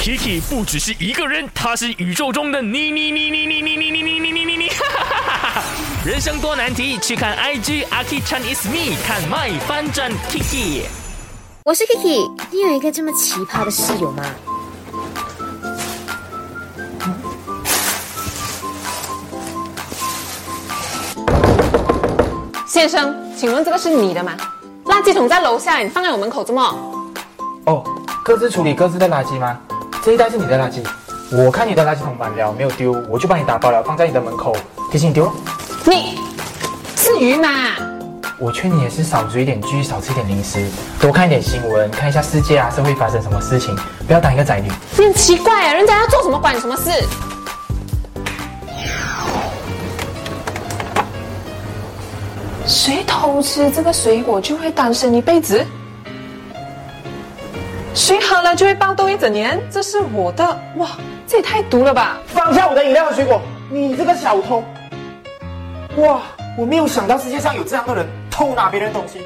Kiki 不只是一个人，他是宇宙中的你你你你你你你你你你你你你，人生多难题，去看 IG Aki Chan is me，看 My 翻转 Kiki。我是 Kiki，你有一个这么奇葩的室友吗？先生，请问这个是你的吗？垃圾桶在楼下，你放在我门口做么？哦，各自处理各自的垃圾吗？这一袋是你的垃圾，我看你的垃圾桶满了，没有丢，我就帮你打包了，放在你的门口，提醒你丢了。你是鱼吗？我劝你也是少追一点剧，少吃一点零食，多看一点新闻，看一下世界啊，社会发生什么事情，不要当一个宅女。你很奇怪啊，人家要做什么管你什么事？谁偷吃这个水果就会单身一辈子？谁喝了就会暴动一整年？这是我的哇，这也太毒了吧！放下我的饮料和水果，你这个小偷！哇，我没有想到世界上有这样的人，偷拿别人东西。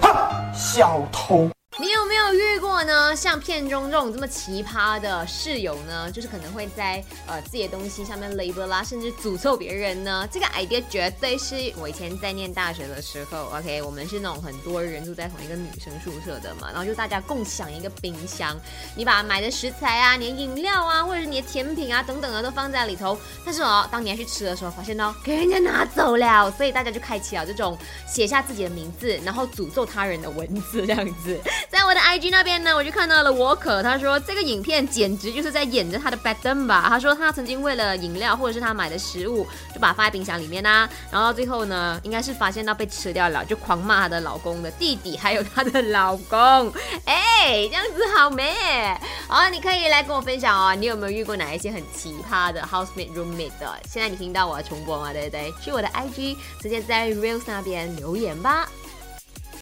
哼，小偷！你有没有遇过呢？像片中这种这么奇葩的室友呢？就是可能会在呃自己的东西上面 label 啦，甚至诅咒别人呢？这个 idea 绝对是我以前在念大学的时候，OK，我们是那种很多人住在同一个女生宿舍的嘛，然后就大家共享一个冰箱，你把买的食材啊、你的饮料啊，或者是你的甜品啊等等的都放在里头，但是哦，当你要去吃的时候，发现哦给人家拿走了，所以大家就开启了这种写下自己的名字，然后诅咒他人的文字这样子。在我的 IG 那边呢，我就看到了沃可，他说这个影片简直就是在演着他的 bad d m 吧。他说他曾经为了饮料或者是他买的食物，就把它放在冰箱里面啊，然后最后呢，应该是发现到被吃掉了，就狂骂她的老公的弟弟，还有她的老公。哎，这样子好美。好，你可以来跟我分享哦，你有没有遇过哪一些很奇葩的 housemate roommate 的？现在你听到我重播吗？对不对？去我的 IG 直接在 reels 那边留言吧。